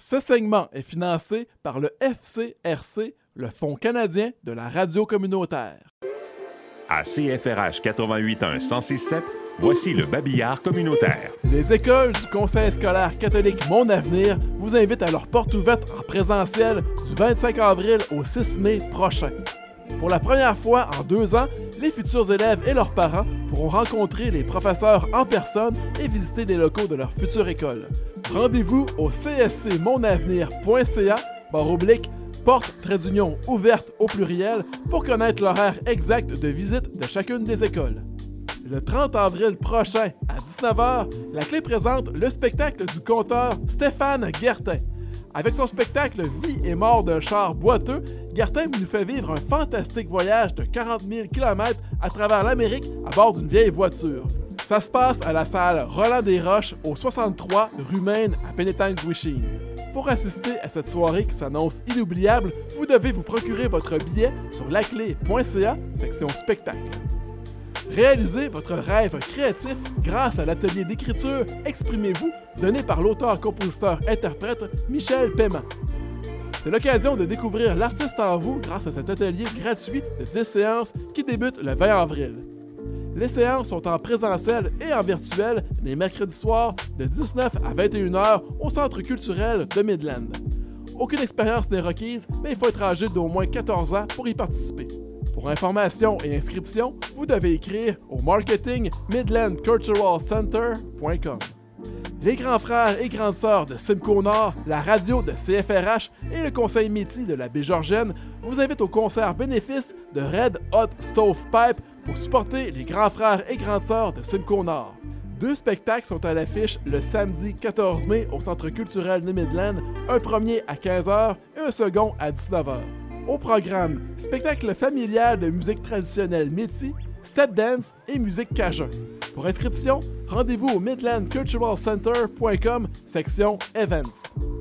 Ce segment est financé par le FCRC, le Fonds canadien de la radio communautaire. À CFRH 88.1 106.7, voici le babillard communautaire. Les écoles du Conseil scolaire catholique Mon Avenir vous invitent à leur porte ouverte en présentiel du 25 avril au 6 mai prochain. Pour la première fois en deux ans, les futurs élèves et leurs parents pourront rencontrer les professeurs en personne et visiter les locaux de leur future école. Rendez-vous au cscmonavenir.ca oblique porte trait d'union ouverte au pluriel pour connaître l'horaire exact de visite de chacune des écoles. Le 30 avril prochain, à 19h, la clé présente le spectacle du conteur Stéphane Guertin. Avec son spectacle Vie et mort d'un char boiteux, Gartin nous fait vivre un fantastique voyage de 40 000 km à travers l'Amérique à bord d'une vieille voiture. Ça se passe à la salle Roland des Roches au 63 rue Maine à Penetanguishing. Pour assister à cette soirée qui s'annonce inoubliable, vous devez vous procurer votre billet sur laclé.ca, section spectacle. Réalisez votre rêve créatif grâce à l'atelier d'écriture Exprimez-vous donné par l'auteur-compositeur-interprète Michel Paiement. C'est l'occasion de découvrir l'artiste en vous grâce à cet atelier gratuit de 10 séances qui débute le 20 avril. Les séances sont en présentiel et en virtuel les mercredis soirs de 19 à 21 h au Centre culturel de Midland. Aucune expérience n'est requise, mais il faut être âgé d'au moins 14 ans pour y participer. Pour information et inscription, vous devez écrire au marketing midlandculturalcenter.com. Les grands frères et grandes sœurs de Simcoe Nord, la radio de CFRH et le conseil métier de la baie Georgienne vous invitent au concert bénéfice de Red Hot Stove Pipe pour supporter les grands frères et grandes sœurs de Simcoe Nord. Deux spectacles sont à l'affiche le samedi 14 mai au Centre culturel de Midland, un premier à 15h et un second à 19h. Au programme, spectacle familial de musique traditionnelle métis, step dance et musique cajun. Pour inscription, rendez-vous au midlandculturalcenter.com section Events.